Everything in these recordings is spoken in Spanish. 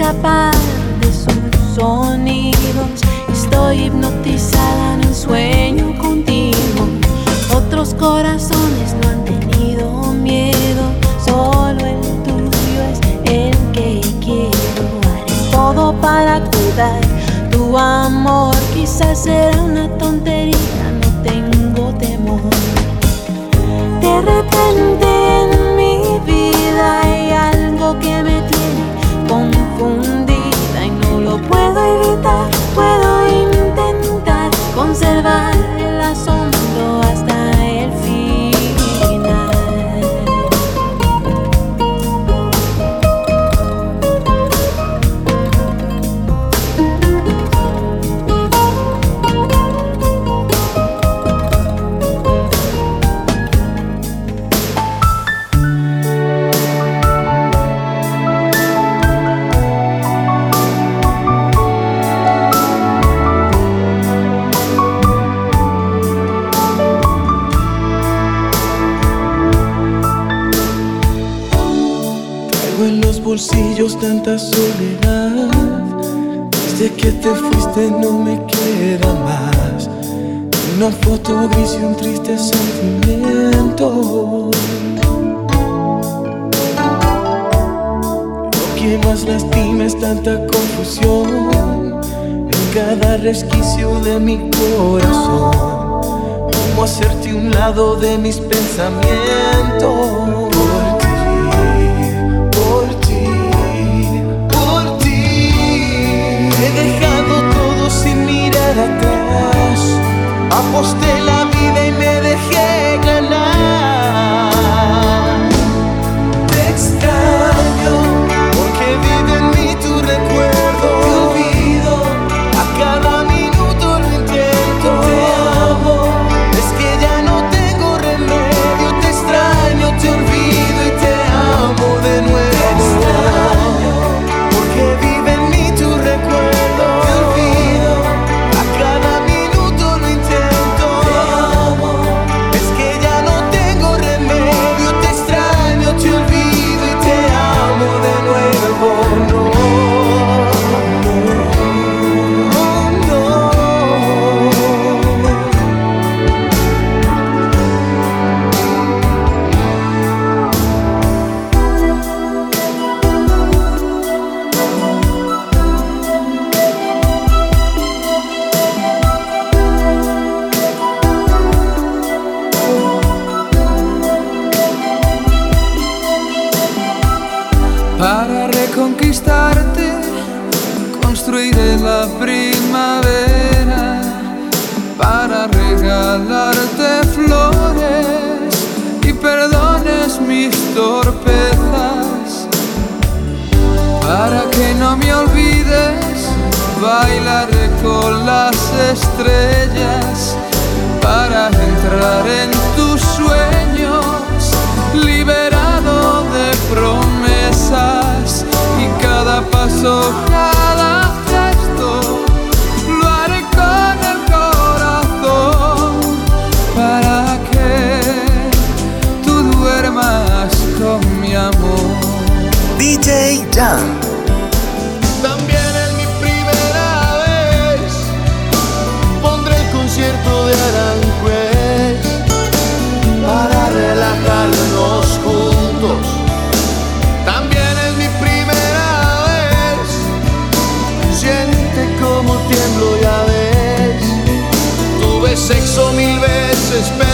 escapar de sus sonidos. Estoy hipnotizada en un sueño contigo. Otros corazones no han tenido miedo, solo el tuyo es el que quiero. Haré todo para cuidar tu amor. Quizás será una tontería, no tengo temor. De repente. soledad. Desde que te fuiste no me queda más. Una foto gris un triste sentimiento. Lo que más lastima es tanta confusión en cada resquicio de mi corazón. ¿Cómo hacerte un lado de mis pensamientos? Aposté la vida y me dejé ganar. bailar con las estrellas. this.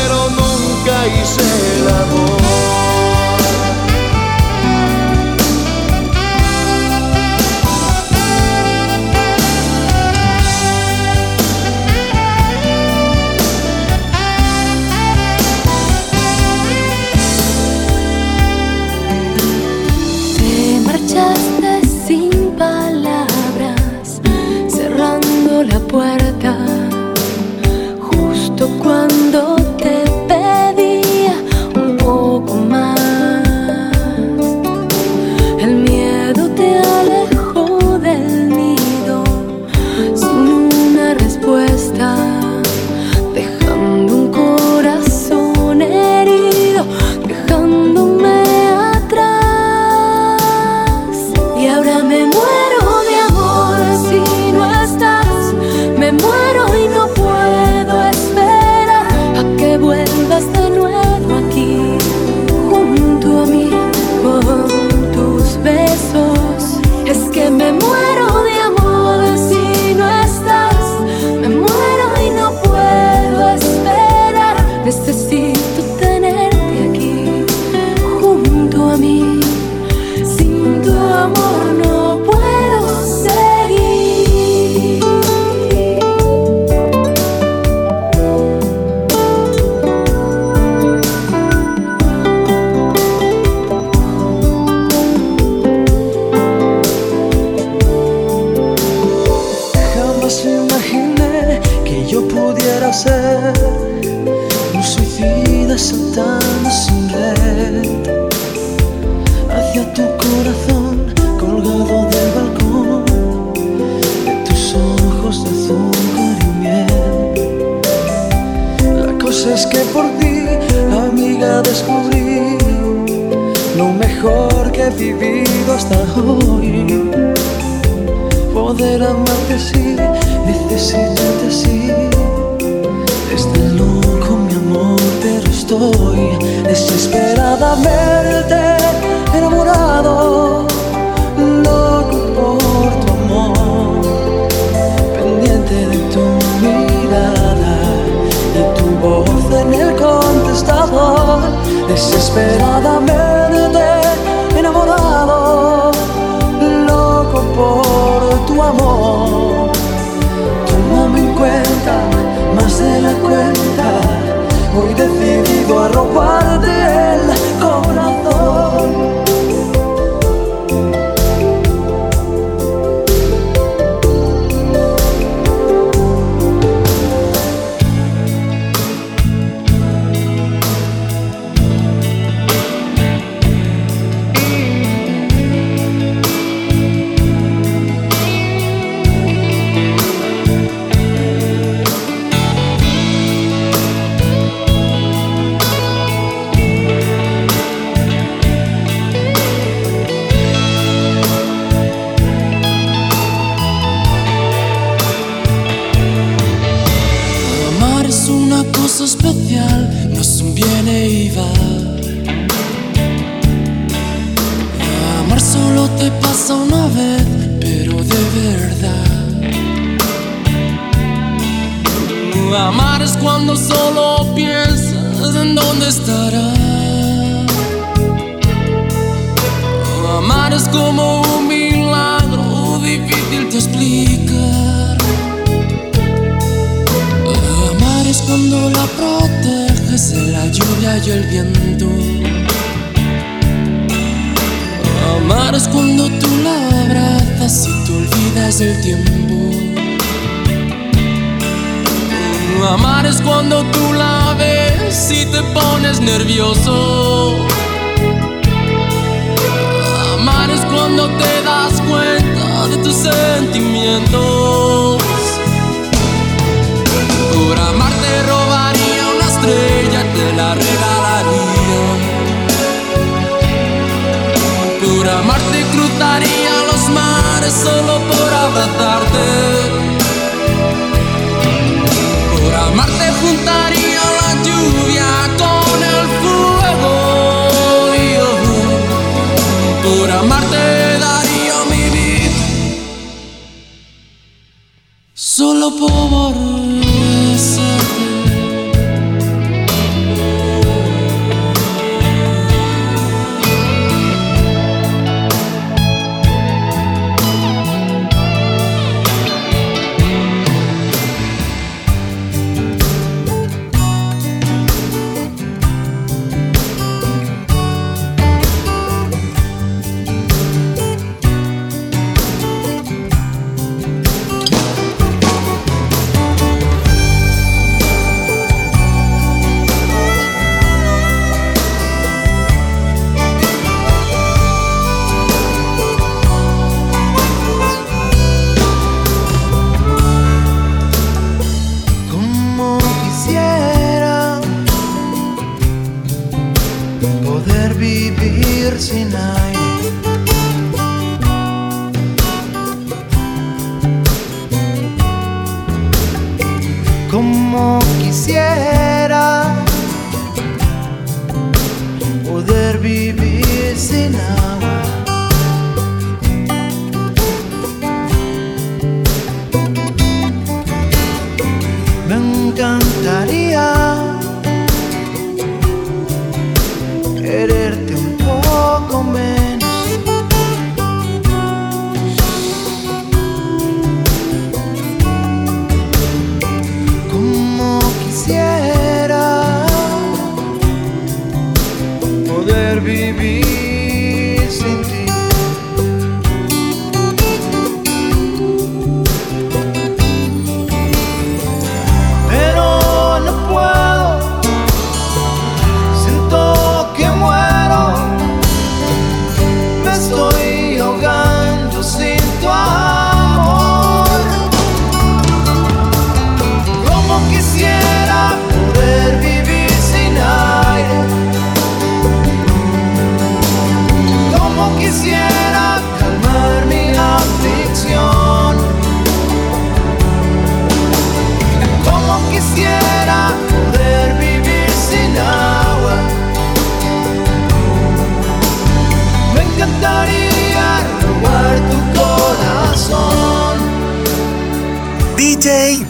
desesperadamente enamorado, loco por tu amor, pendiente de tu mirada y tu voz en el contestador, desesperadamente. yo.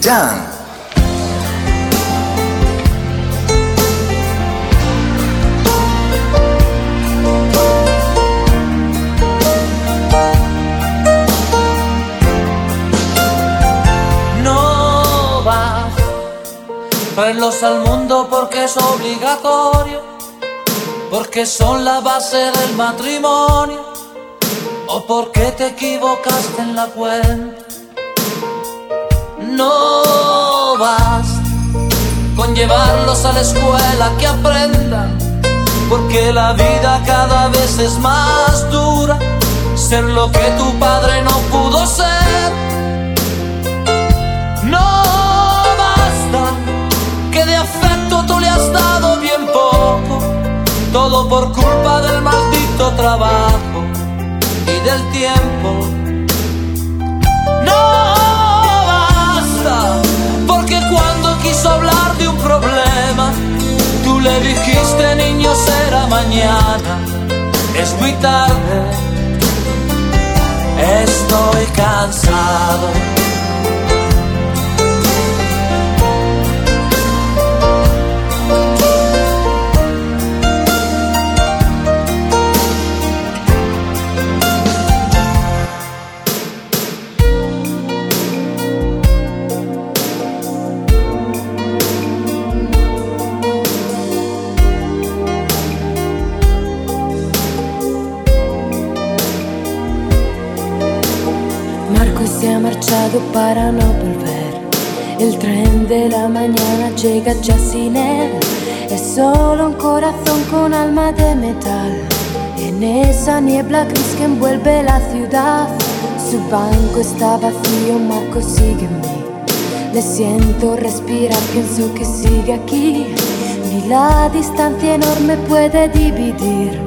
No vas traerlos al mundo porque es obligatorio, porque son la base del matrimonio, o porque te equivocaste en la cuenta. No vas con llevarlos a la escuela que aprendan, porque la vida cada vez es más dura, ser lo que tu padre no pudo ser. No basta que de afecto tú le has dado bien poco, todo por culpa del maldito trabajo y del tiempo. No hablar de un problema, tú le dijiste niño será mañana, es muy tarde, estoy cansado. Marchado para no volver. El tren de la mañana llega ya sin él. Es solo un corazón con alma de metal. En esa niebla gris que envuelve la ciudad. Su banco está vacío, Marco mí. Le siento respirar, pienso que sigue aquí. Ni la distancia enorme puede dividir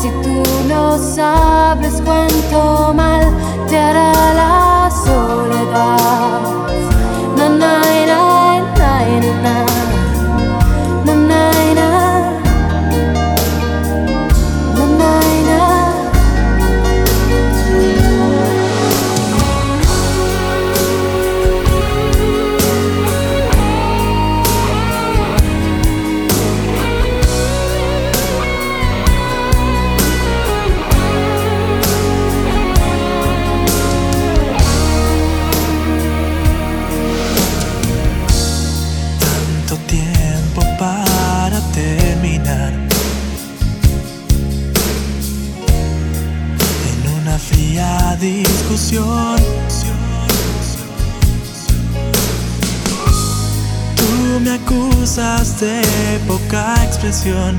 Si tú no sabes cuánto mal te hará la soledad. Na, na, na, discusión. Tú me acusas de poca expresión.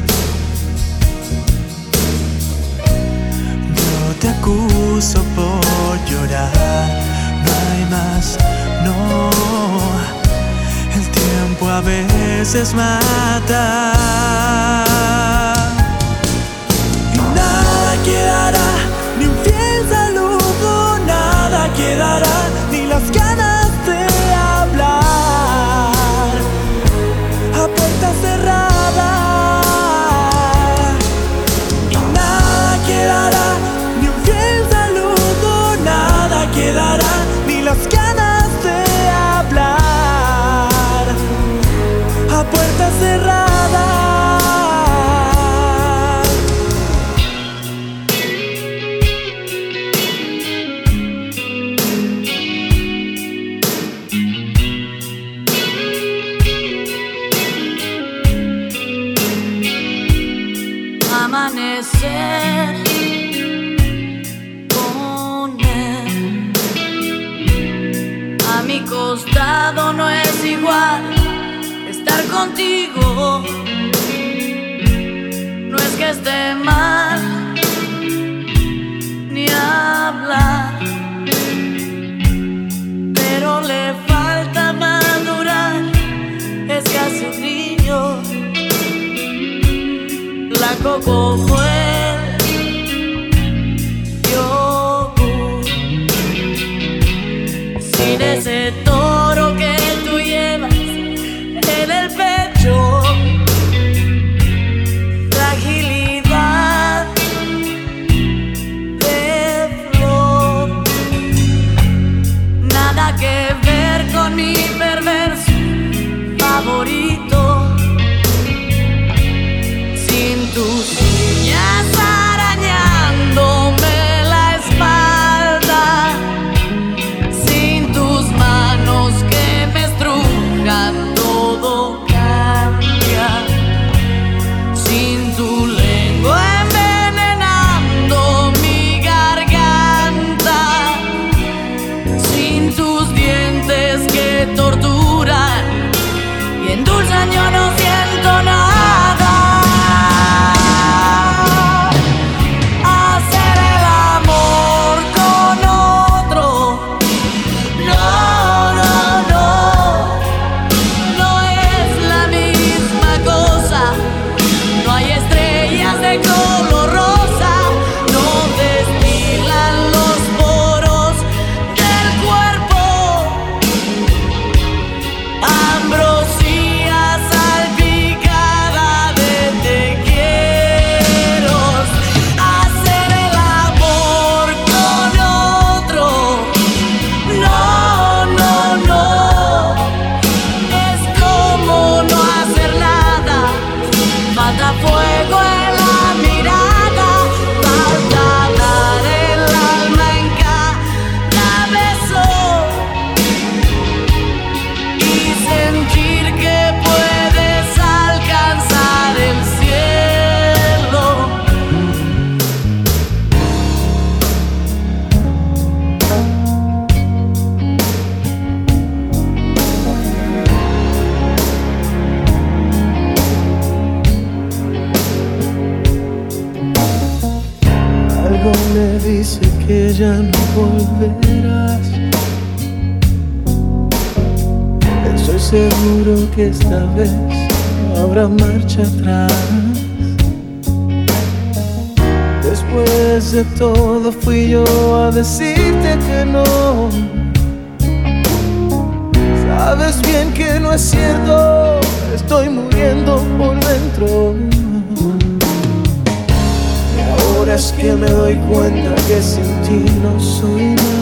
Yo te acuso por llorar. No hay más, no. El tiempo a veces mata. Ni las ganas de hablar. A puerta cerrada. Y nada quedará, ni un fiel saludo, nada quedará, ni las ganas de hablar a puerta cerrada. contigo. No es que esté mal ni hablar, pero le falta madurar. Es casi un niño, blanco como esta vez no habrá marcha atrás. Después de todo fui yo a decirte que no. Sabes bien que no es cierto, estoy muriendo por dentro. Y ahora es que me doy cuenta que sin ti no soy nada.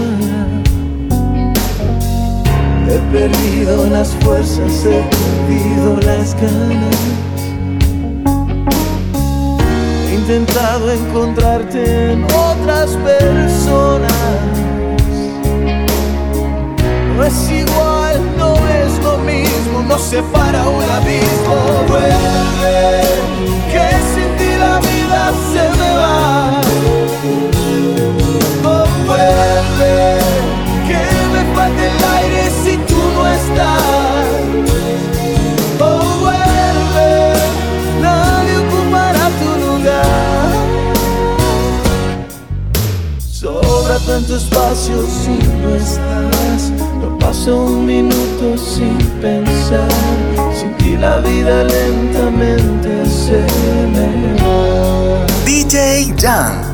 He perdido las fuerzas, he perdido las ganas. He intentado encontrarte en otras personas. No es igual, no es lo mismo, nos separa un abismo. Vuelve, que sin ti la vida se me va. Oh, vuelve, tanto espacio si no estás. No paso un minuto sin pensar. Sin ti la vida lentamente se me va. DJ Jan.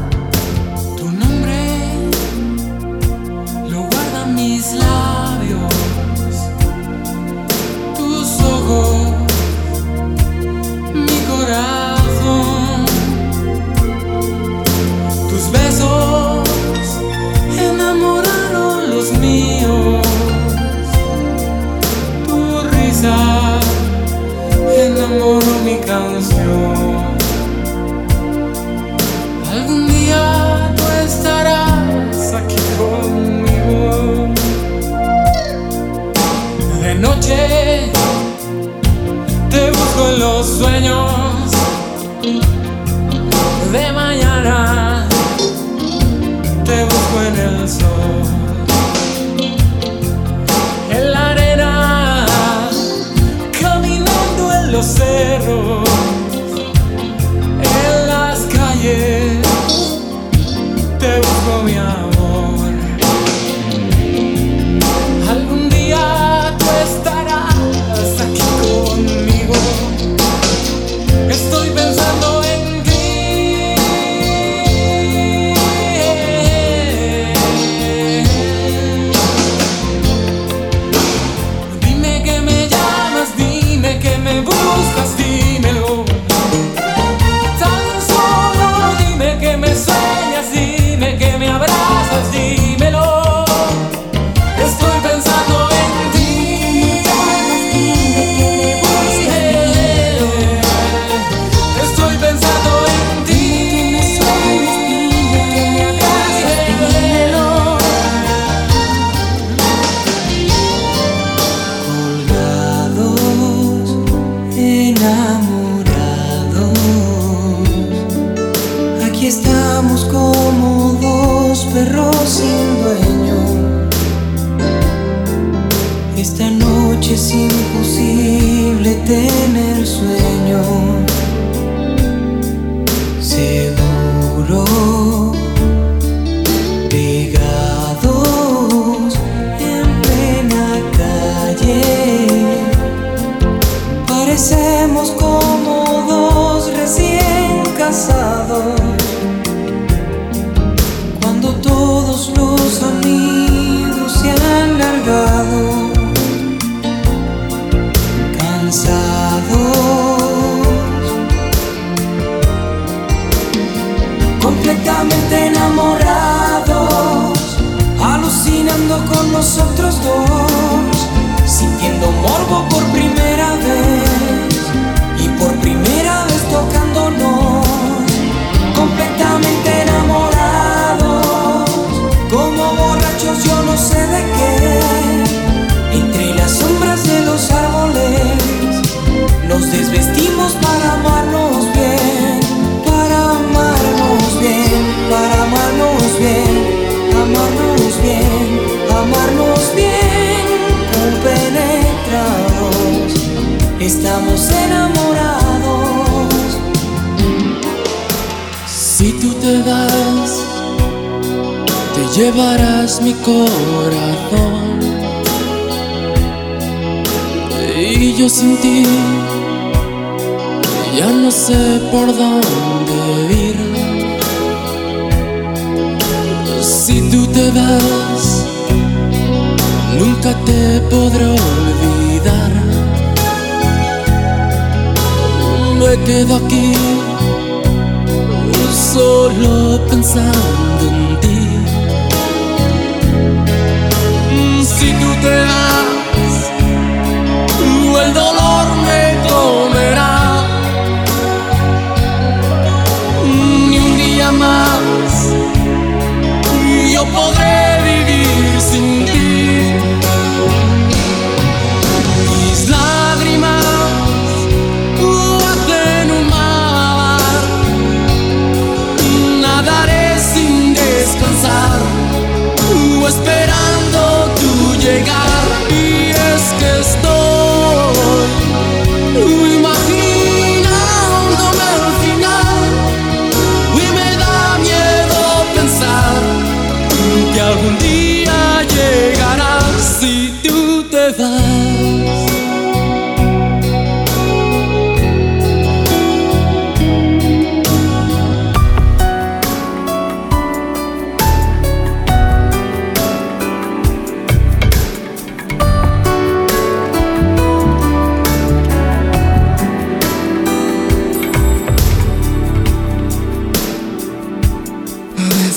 Algún día tú estarás aquí conmigo. De noche te busco en los sueños. De mañana te busco en el sol. Nosotros dos. Estamos enamorados. Si tú te vas, te llevarás mi corazón. Y yo sin ti, ya no sé por dónde ir. Si tú te vas, nunca te podré Me quedo aquí solo pensando en ti. Si tú te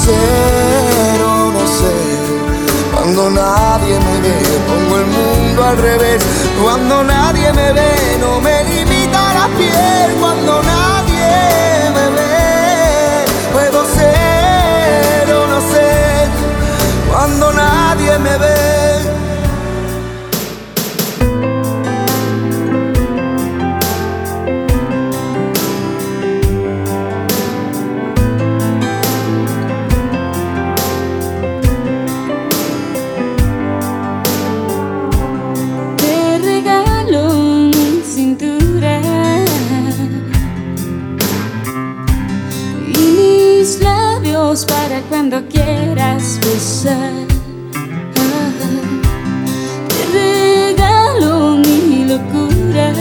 Puedo ser o no ser. Cuando nadie me ve, pongo el mundo al revés. Cuando nadie me ve, no me limita la piel. Cuando nadie me ve, puedo ser o no ser. Cuando nadie me ve. Te regalo mi locura.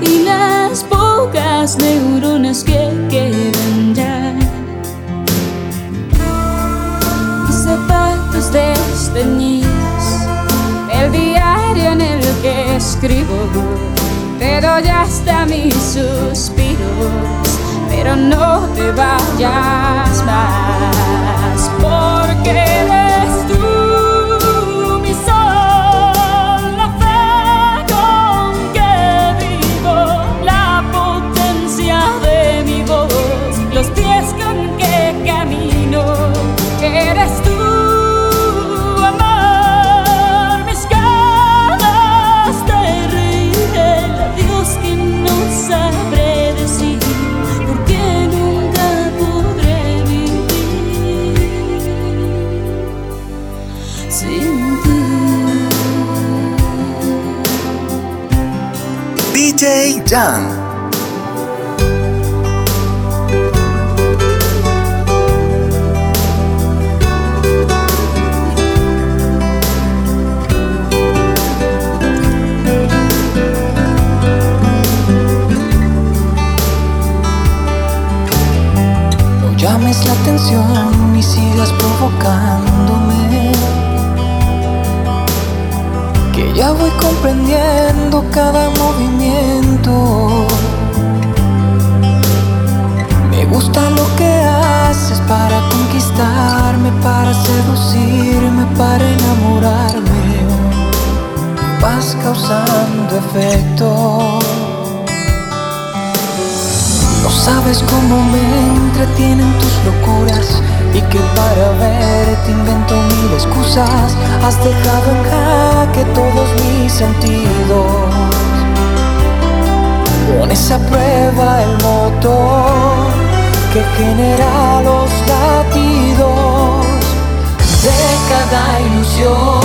Y las pocas neuronas que quedan ya. Mis zapatos desteñidos, el diario en el que escribo pero ya hasta mis suspiros, pero no te vayas más, No llames la atención y sigas provocándome ya voy comprendiendo cada movimiento. Me gusta lo que haces para conquistarme, para seducirme, para enamorarme. Vas causando efecto. No sabes cómo me entretienen tus locuras y que para verte invento mil excusas. Has dejado en jaque todos mis sentidos. Pones a prueba el motor que genera los latidos de cada ilusión.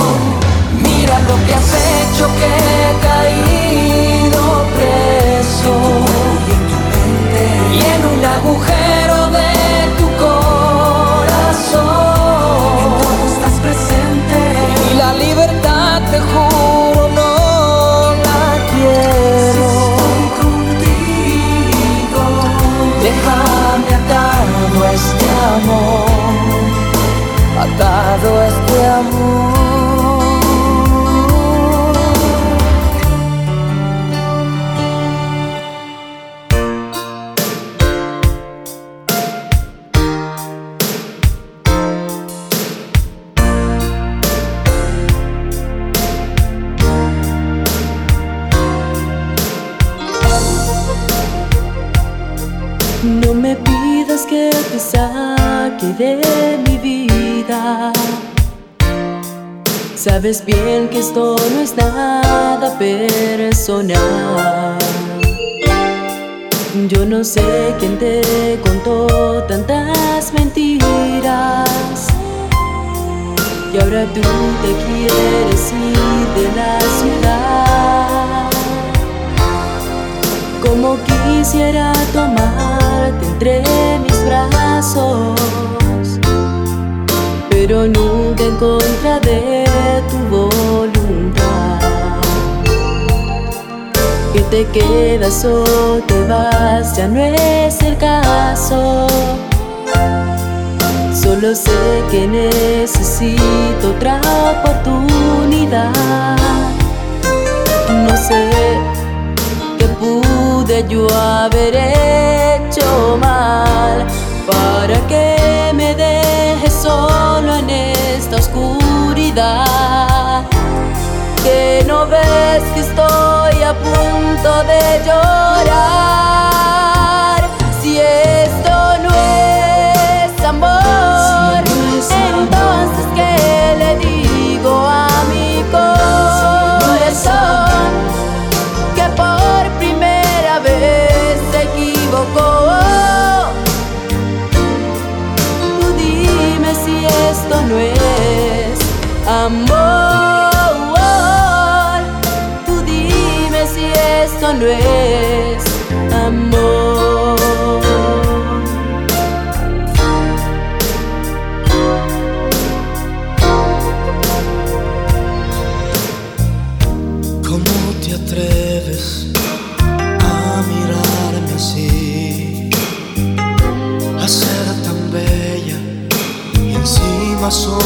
Mira lo que has hecho que he caído preso y en un agujero te juro no la quiero. estoy contigo, déjame atado este amor, atado este amor. Sabes bien que esto no es nada personal. Yo no sé quién te contó tantas mentiras. Y ahora tú te quieres ir de la ciudad. Como quisiera tomarte entre mis brazos pero nunca en contra de tu voluntad. Que te quedas o te vas ya no es el caso. Solo sé que necesito otra oportunidad. No sé qué pude yo haber hecho mal para que me dejes solo en esta oscuridad. Que no ves que estoy a punto de llorar. Si esto no es amor, entonces ¿qué le digo a mi corazón? No es amor. Tú dime si esto no es a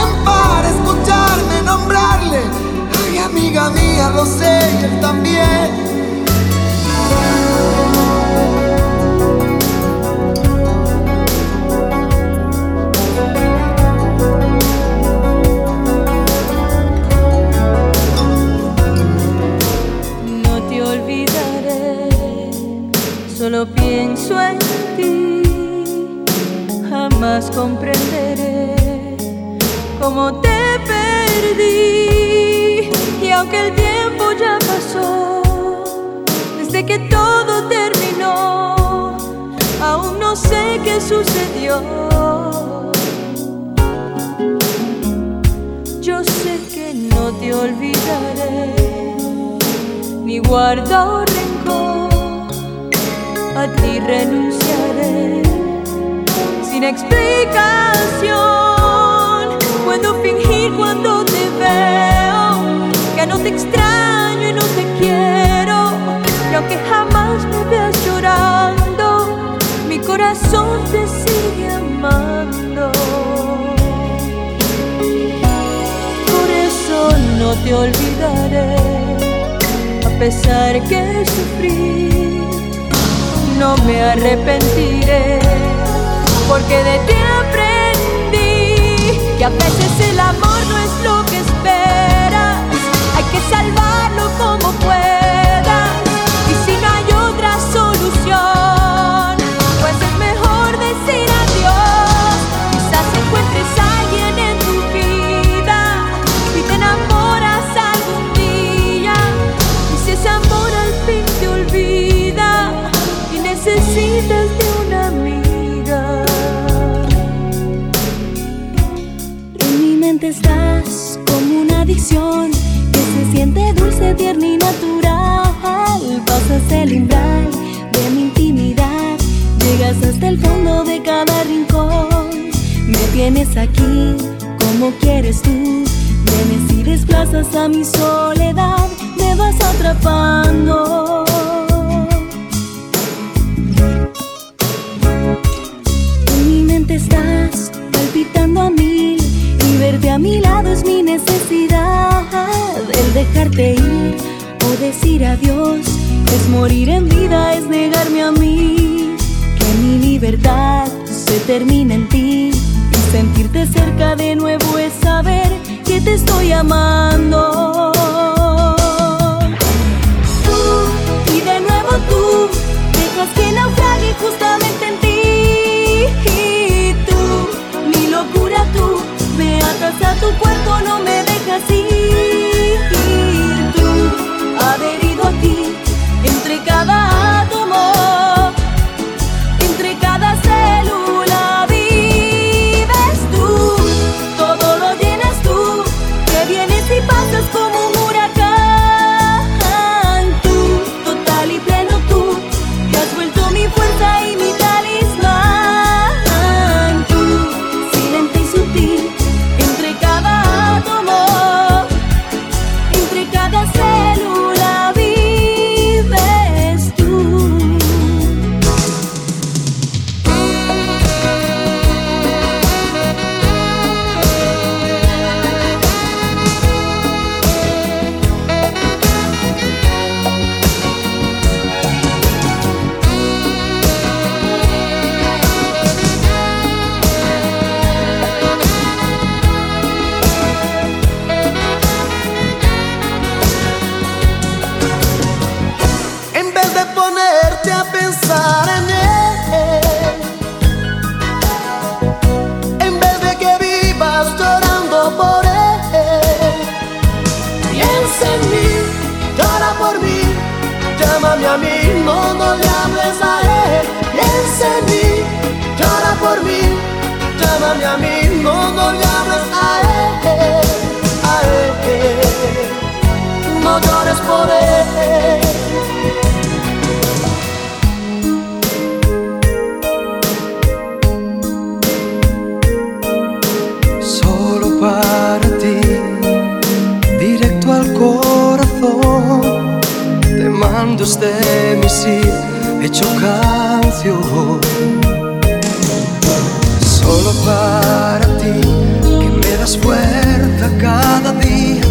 mía, lo sé y él también. Solo pienso en ti, jamás comprenderé cómo te perdí aunque el tiempo ya pasó, desde que todo terminó, aún no sé qué sucedió. Yo sé que no te olvidaré, ni guardo rencor, a ti renunciaré sin explicación. Te extraño y no te quiero. Y aunque jamás me veas llorando, mi corazón te sigue amando. Por eso no te olvidaré, a pesar que sufrí, no me arrepentiré, porque de ti aprendí que a veces el amor a mí, no, no le hables a él, piensa en mí, llora por mí, llámame a mí, no, no le hables a él, a él, no llores por él. Mando este misil hecho canción. Solo para ti, que me das fuerza cada día,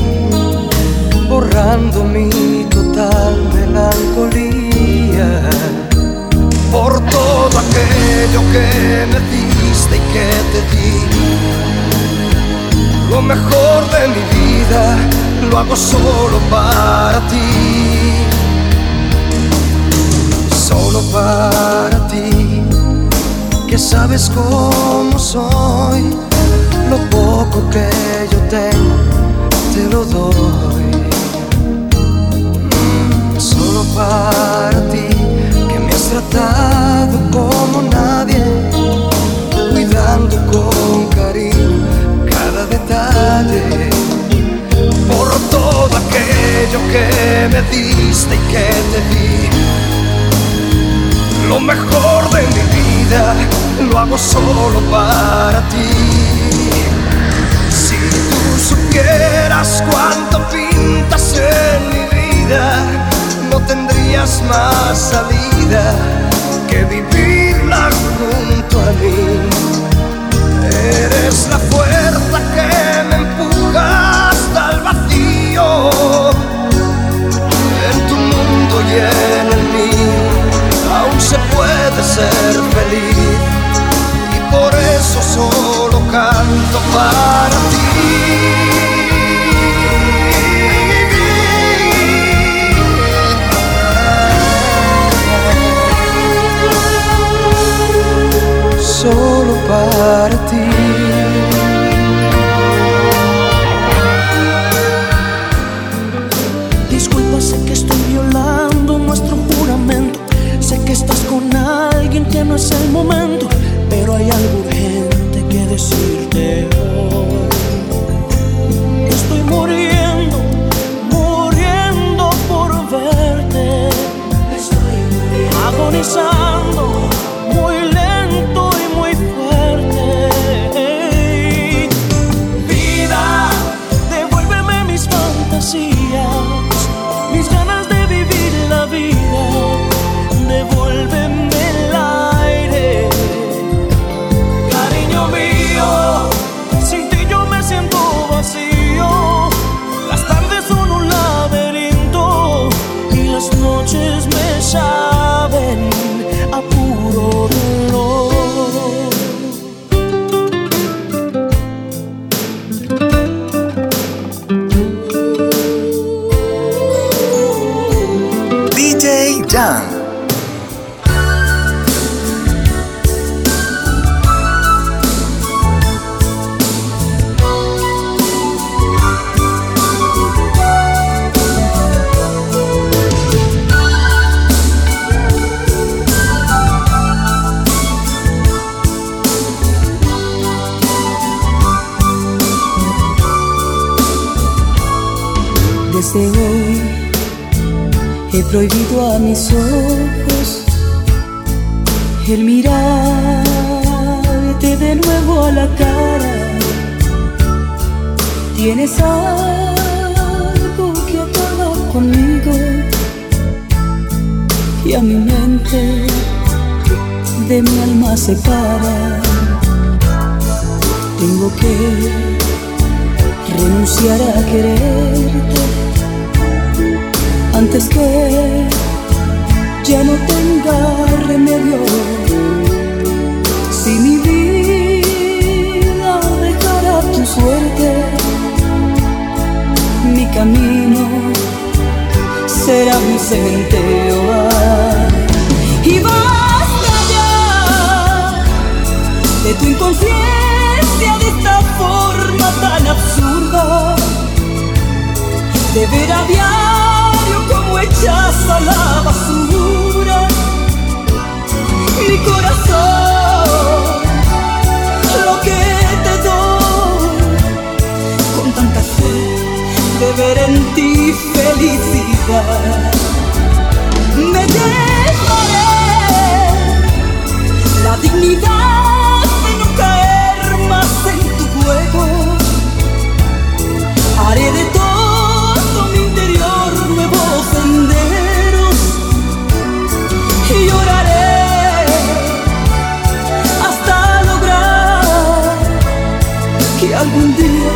borrando mi total melancolía. Por todo aquello que me diste y que te di, lo mejor de mi vida lo hago solo para ti. Para ti, que sabes cómo soy, lo poco que yo tengo, te lo doy. Mm, Solo para ti, que me has tratado como nadie, cuidando con cariño cada detalle. Por todo aquello que me diste y que te di. Lo mejor de mi vida lo hago solo para ti. Si tú supieras cuánto pintas en mi vida, no tendrías más salida que vivirla junto a mí. Eres la fuerza que me empuja hasta el vacío. En tu mundo y en el mío aún antes que ya no tenga remedio. Si mi vida dejara tu suerte, mi camino será mi cementerio. Y basta ya de tu inconsciencia, de esta forma tan absurda, de ver a diario a la basura. Mi corazón, lo que te doy, con tanta fe de ver en ti felicidad. Me dejaré la dignidad. Algún día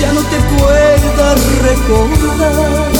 ya no te pueda recordar.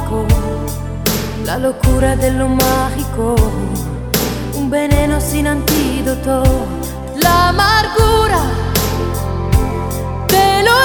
la locura de lo mágico, un veneno sin antídoto, la amargura de lo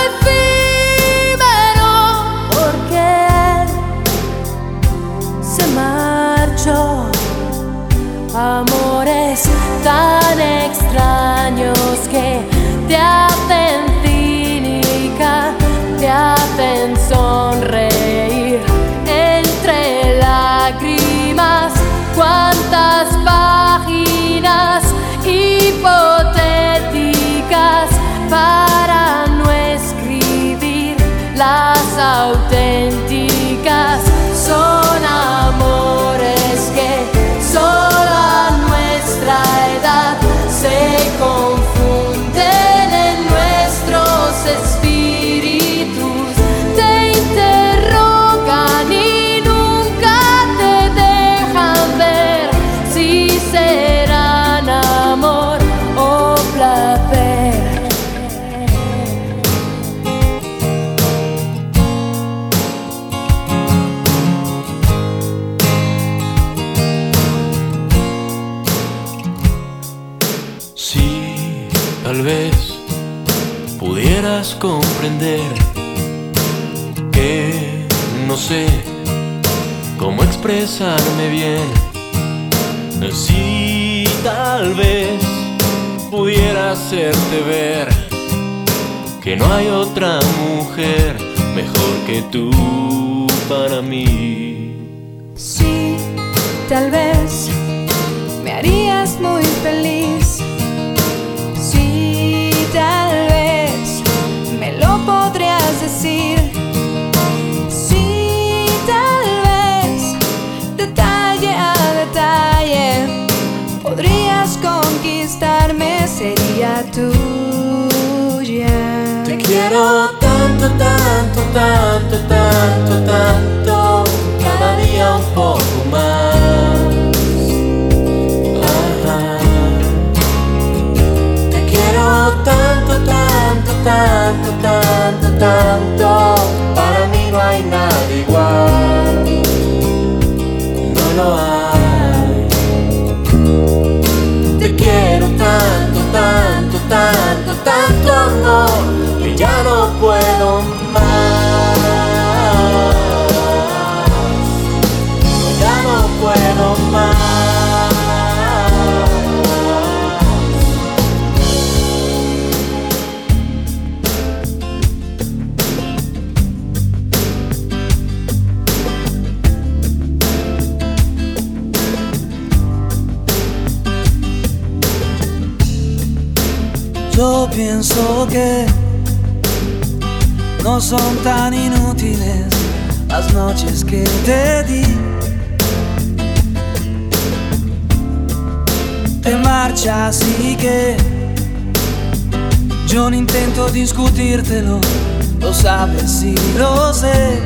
que no sé cómo expresarme bien. Si tal vez pudiera hacerte ver que no hay otra mujer mejor que tú para mí. Sí, tal vez me harías muy feliz. Decir. Sí, tal vez detalle a detalle podrías conquistarme, sería tuya. Te quiero tanto, tanto, tanto, tanto, tanto, tan inútiles las noches que te di. Te marchas y que yo no intento discutírtelo, lo sabes y lo sé.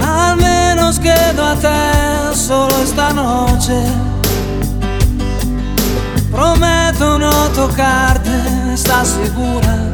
Al menos quédate solo esta noche. Prometo no tocarte estás segura.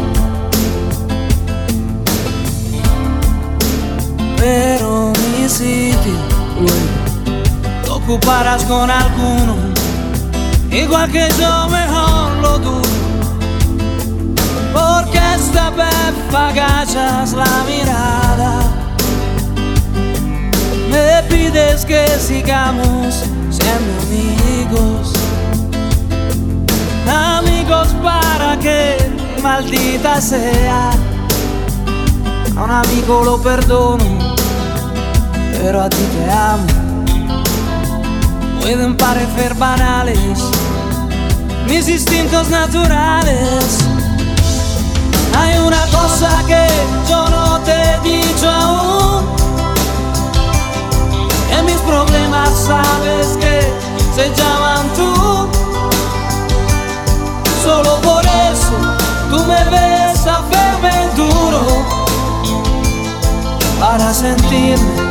Pero mi sitio lo ocuparás con alguno, igual que yo mejor lo dudo. Porque esta vez agachas la mirada, me pides que sigamos siendo amigos. Amigos para que maldita sea. A un amigo lo perdono, pero a ti te amo. Pueden parecer banales mis instintos naturales. Hay una cosa que yo no te he dicho aún. En mis problemas sabes que se llaman tú. Solo por eso tú me ves a verme duro para sentirme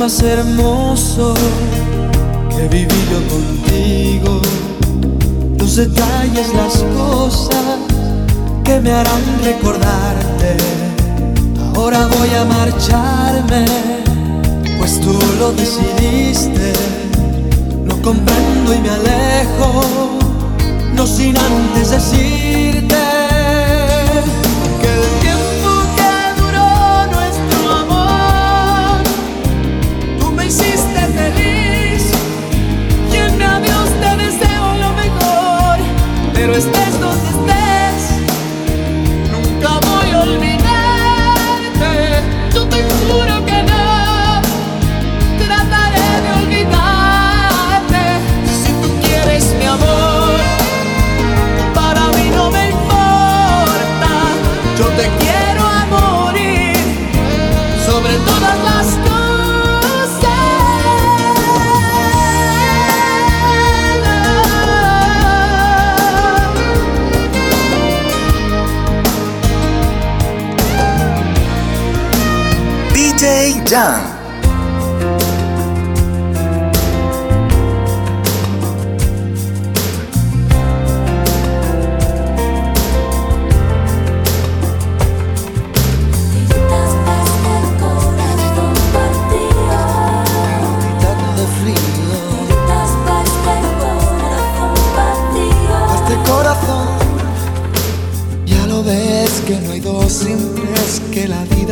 Más hermoso que viví yo contigo. Los detalles, las cosas que me harán recordarte. Ahora voy a marcharme, pues tú lo decidiste. Lo comprendo y me alejo, no sin antes decirte. Estés, DJ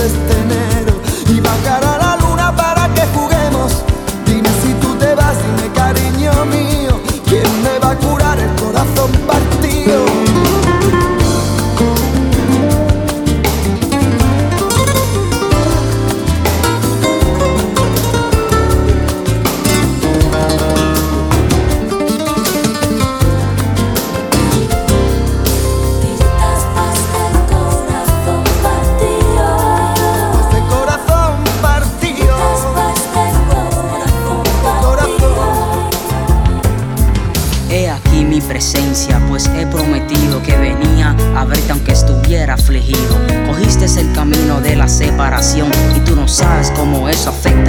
primaveras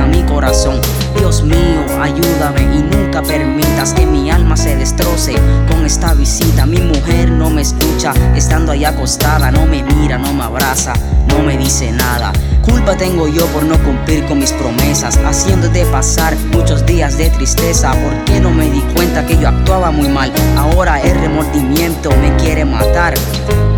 mi corazón. Dios mío, ayúdame y nunca permitas que mi alma se destroce con esta visita. Mi mujer no me escucha, estando ahí acostada, no me mira, no me abraza, no me dice nada. Culpa tengo yo por no cumplir con mis promesas, haciéndote pasar muchos días de tristeza. ¿Por qué no me di cuenta que yo actuaba muy mal? Ahora el remordimiento me quiere matar.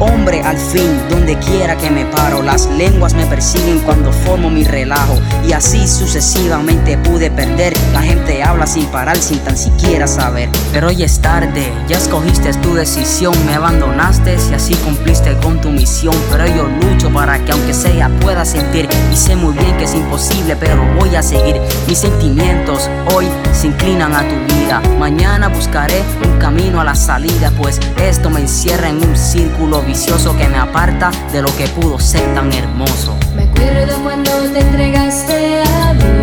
Hombre, al fin, donde quiera que me paro, las lenguas me persiguen cuando formo mi relajo. Y así sucesivamente pude perder. La gente habla sin parar, sin tan siquiera saber. Pero hoy es tarde, ya escogiste tu decisión, me abandonaste y así cumpliste con tu misión. Pero yo lucho para que aunque sea pueda sentir. Y sé muy bien que es imposible, pero voy a seguir. Mis sentimientos hoy se inclinan a tu vida. Mañana buscaré un camino a la salida, pues esto me encierra en un círculo vicioso que me aparta de lo que pudo ser tan hermoso. Me acuerdo cuando te entregaste a mí.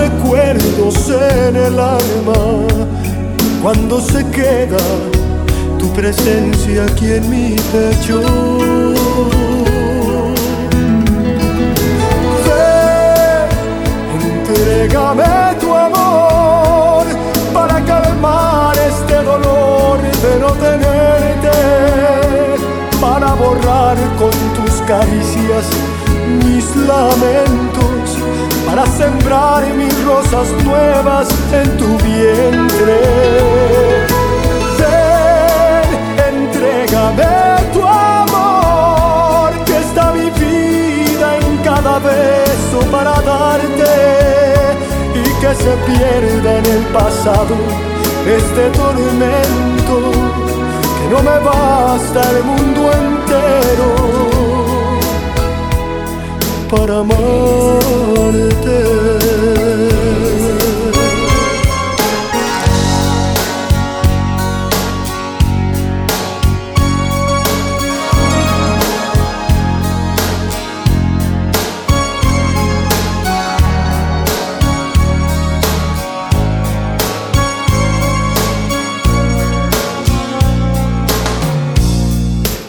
recuerdos en el alma, cuando se queda tu presencia aquí en mi pecho. Entrégame tu amor para calmar este dolor de no tenerte, para borrar con tus caricias mis lamentos, para sembrar mis rosas nuevas en tu vientre. Ven, entrégame tu amor, que está mi vida en cada beso para darte y que se pierda en el pasado este tormento, que no me basta el mundo entero para amarte.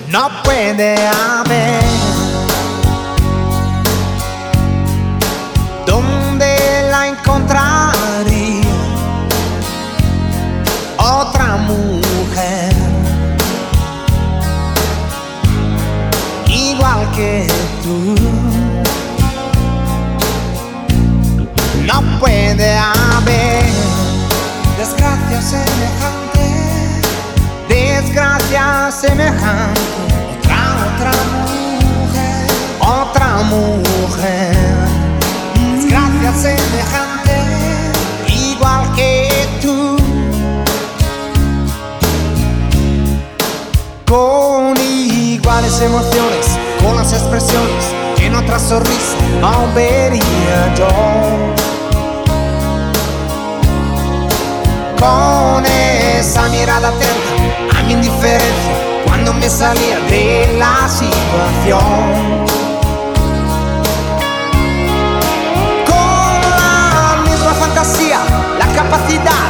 No puede haber already adore. Con esa mirada atenta a mi indiferencia cuando me salía de la situación. Con la misma fantasía, la capacidad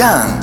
done.